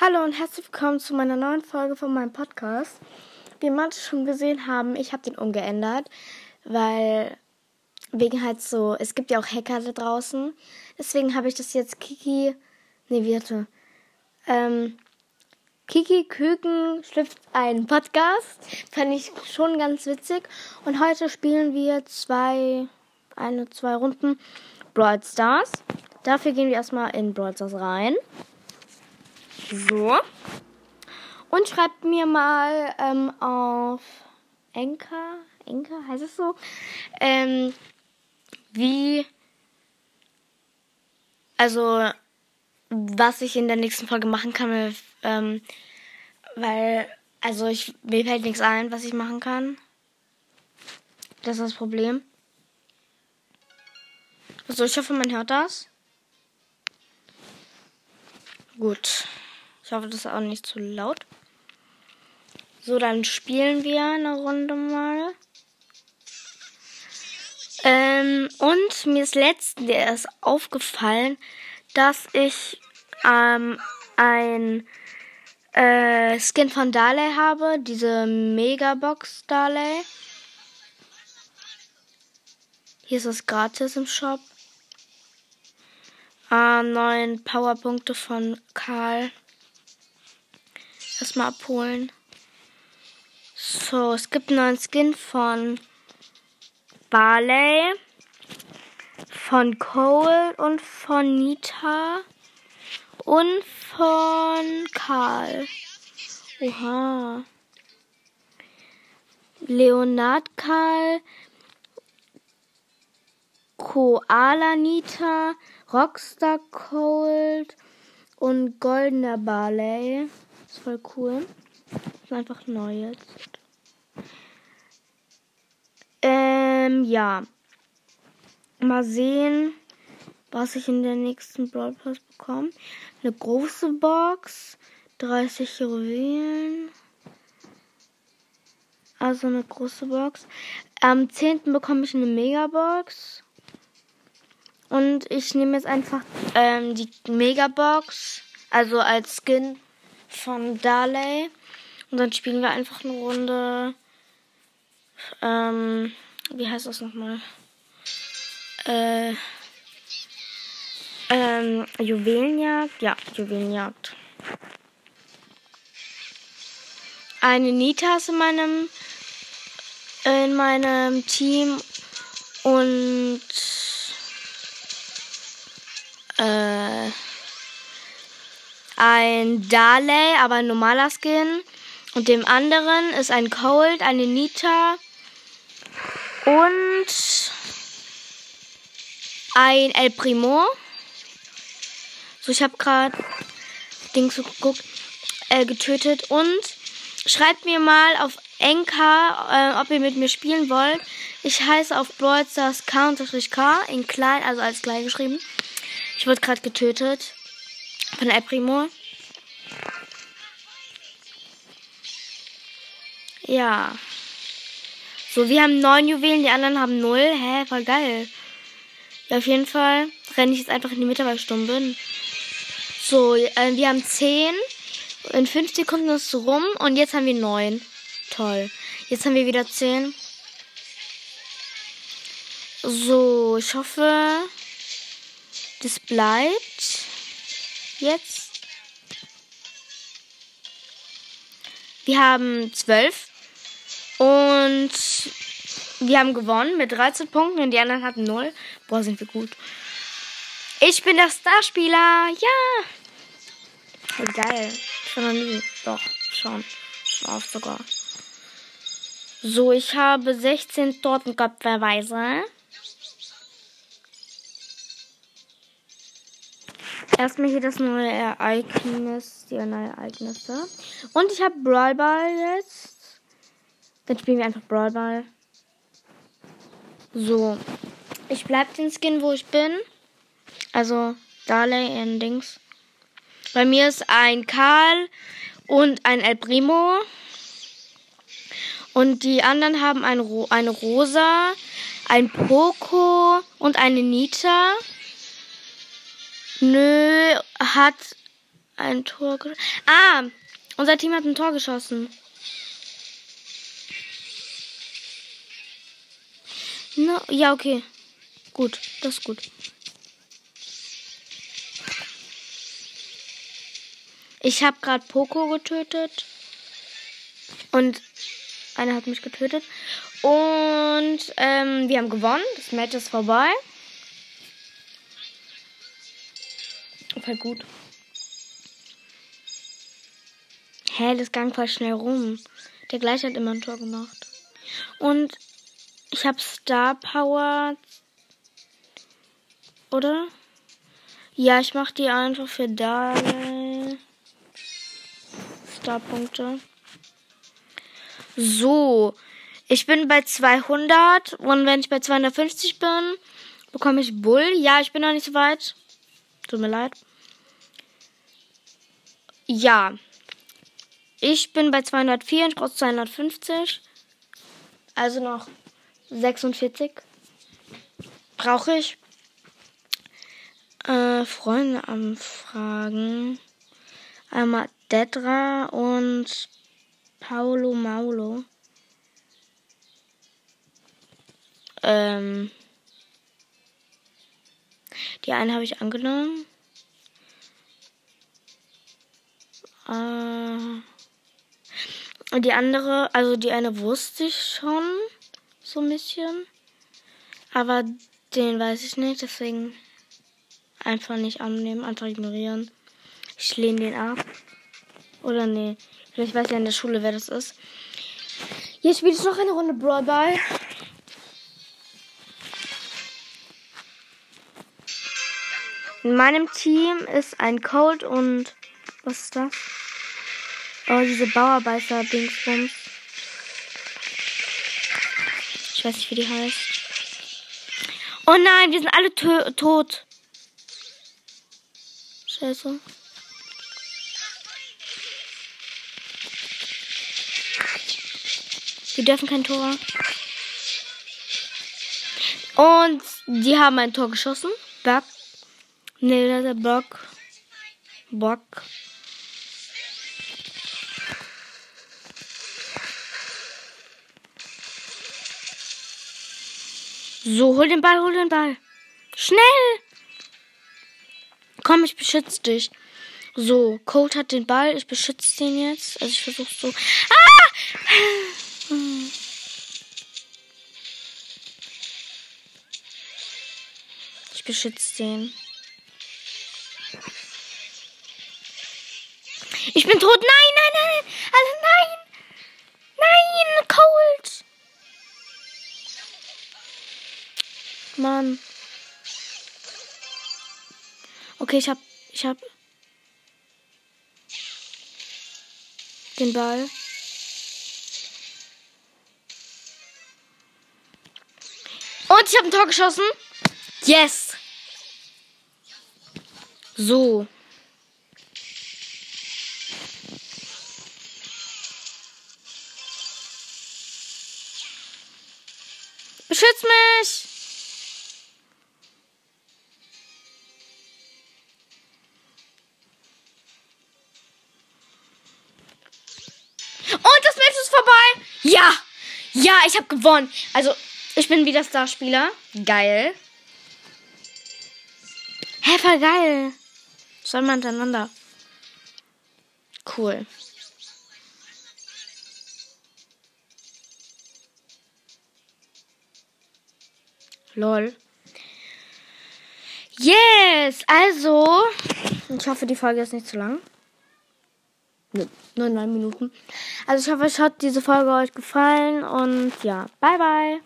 Hallo und herzlich willkommen zu meiner neuen Folge von meinem Podcast. Wie manche schon gesehen haben, ich habe den umgeändert, weil wegen halt so, es gibt ja auch Hacker da draußen. Deswegen habe ich das jetzt Kiki, nee, warte, ähm, Kiki Küken schlüpft ein Podcast. Fand ich schon ganz witzig. Und heute spielen wir zwei, eine, zwei Runden Brawl Stars. Dafür gehen wir erstmal in Brawl Stars rein. So. Und schreibt mir mal ähm, auf Enka, Enka heißt es so, ähm, wie, also, was ich in der nächsten Folge machen kann, ähm, weil, also, ich, mir fällt nichts ein, was ich machen kann. Das ist das Problem. So, ich hoffe, man hört das. Gut. Ich hoffe, das ist auch nicht zu laut. So, dann spielen wir eine Runde mal. Ähm, und mir ist letztens erst aufgefallen, dass ich ähm, ein äh, Skin von Darley habe, diese Megabox Darley. Hier ist es gratis im Shop. Äh, neun Powerpunkte von Karl erstmal abholen. So, es gibt einen neuen Skin von Barley, von Cole und von Nita und von Karl. Oha. Leonard Karl, Koala Nita, Rockstar Cold und Goldener Barley ist voll cool. Ist einfach neu jetzt. Ähm, ja. Mal sehen, was ich in der nächsten Brawl Pass bekomme. Eine große Box. 30 Juwelen. Also eine große Box. Am 10. bekomme ich eine Megabox. Und ich nehme jetzt einfach ähm, die Megabox. Also als Skin von Darley. Und dann spielen wir einfach eine Runde. Ähm, wie heißt das nochmal? Äh, ähm, Juwelenjagd? Ja, Juwelenjagd. Eine Nita ist in meinem, in meinem Team und ein Darley, aber ein normaler Skin. Und dem anderen ist ein Cold, eine Nita und ein El Primo. So, ich habe gerade Dings geguckt, äh, getötet. Und schreibt mir mal auf Enka, äh, ob ihr mit mir spielen wollt. Ich heiße auf Brawl Stars K in klein, also als klein geschrieben. Ich wurde gerade getötet. Von El Primo. Ja. So, wir haben neun Juwelen, die anderen haben null. Hä, voll geil. Ja, auf jeden Fall renne ich jetzt einfach in die Mitte, weil ich stumm bin. So, äh, wir haben zehn. In fünf Sekunden ist es rum und jetzt haben wir neun. Toll. Jetzt haben wir wieder zehn. So, ich hoffe, das bleibt jetzt. Wir haben 12 und wir haben gewonnen mit 13 Punkten und die anderen hatten 0. Boah, sind wir gut. Ich bin der Starspieler. Ja. Hey, geil. Schon noch nie. Doch, schon. Schon oft sogar. So, ich habe 16 Tortenköpfe-Weise. Erstmal hier das neue Ereignis, die neuen Ereignisse. Und ich habe Brawl Ball jetzt. Dann spielen wir einfach Brawl Ball. So. Ich bleib den Skin, wo ich bin. Also, Darley in Dings. Bei mir ist ein Karl und ein El Primo. Und die anderen haben ein Ro eine Rosa, ein Poco und eine Nita. Nö hat ein Tor. Ah, unser Team hat ein Tor geschossen. No, ja, okay. Gut, das ist gut. Ich habe gerade Poco getötet. Und einer hat mich getötet. Und ähm, wir haben gewonnen. Das Match ist vorbei. Voll gut. Hä, das ging voll schnell rum. Der gleich hat immer ein Tor gemacht. Und ich habe Star Power. Oder? Ja, ich mache die einfach für Dale. Starpunkte. So. Ich bin bei 200 und wenn ich bei 250 bin, bekomme ich Bull. Ja, ich bin noch nicht so weit. Tut mir leid. Ja. Ich bin bei 204, ich brauche 250. Also noch 46. Brauche ich. Äh, Freunde anfragen. Einmal Dedra und Paulo Maulo. Ähm, die eine habe ich angenommen. Äh, die andere, also die eine wusste ich schon so ein bisschen. Aber den weiß ich nicht, deswegen einfach nicht annehmen, einfach ignorieren. Ich lehne den ab. Oder nee. Vielleicht weiß ja in der Schule, wer das ist. Jetzt spiele ich noch eine Runde Brawl Ball. In meinem Team ist ein Cold und was ist das? Oh, diese Bauarbeiter-Dingsbums. Weiß nicht, wie die heißt. Oh nein, wir sind alle tot. Scheiße. Wir dürfen kein Tor. Und die haben ein Tor geschossen. Buck. Nee, der Bock. Bock. So, hol den Ball, hol den Ball. Schnell! Komm, ich beschütze dich. So, Colt hat den Ball, ich beschütze den jetzt. Also ich versuche so. Ah! Ich beschütze den. Ich bin tot. Nein. Mann. Okay, ich hab ich hab den Ball. Und ich habe ein Tor geschossen. Yes. So. Beschütz mich! Und das Match ist vorbei! Ja! Ja, ich habe gewonnen. Also, ich bin wieder Starspieler. Geil. Hä, voll geil. Sollen wir hintereinander. Cool. Lol. Yes! Also, ich hoffe, die Folge ist nicht zu lang. Nur neun Minuten. Also ich hoffe, es hat diese Folge euch gefallen und ja, bye bye.